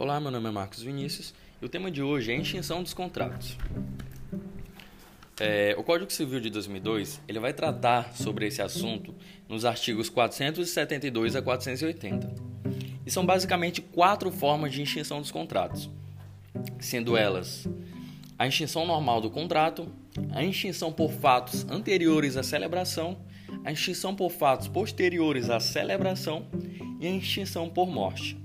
Olá, meu nome é Marcos Vinícius e o tema de hoje é a extinção dos contratos. É, o Código Civil de 2002 ele vai tratar sobre esse assunto nos artigos 472 a 480. E são basicamente quatro formas de extinção dos contratos, sendo elas a extinção normal do contrato, a extinção por fatos anteriores à celebração, a extinção por fatos posteriores à celebração e a extinção por morte.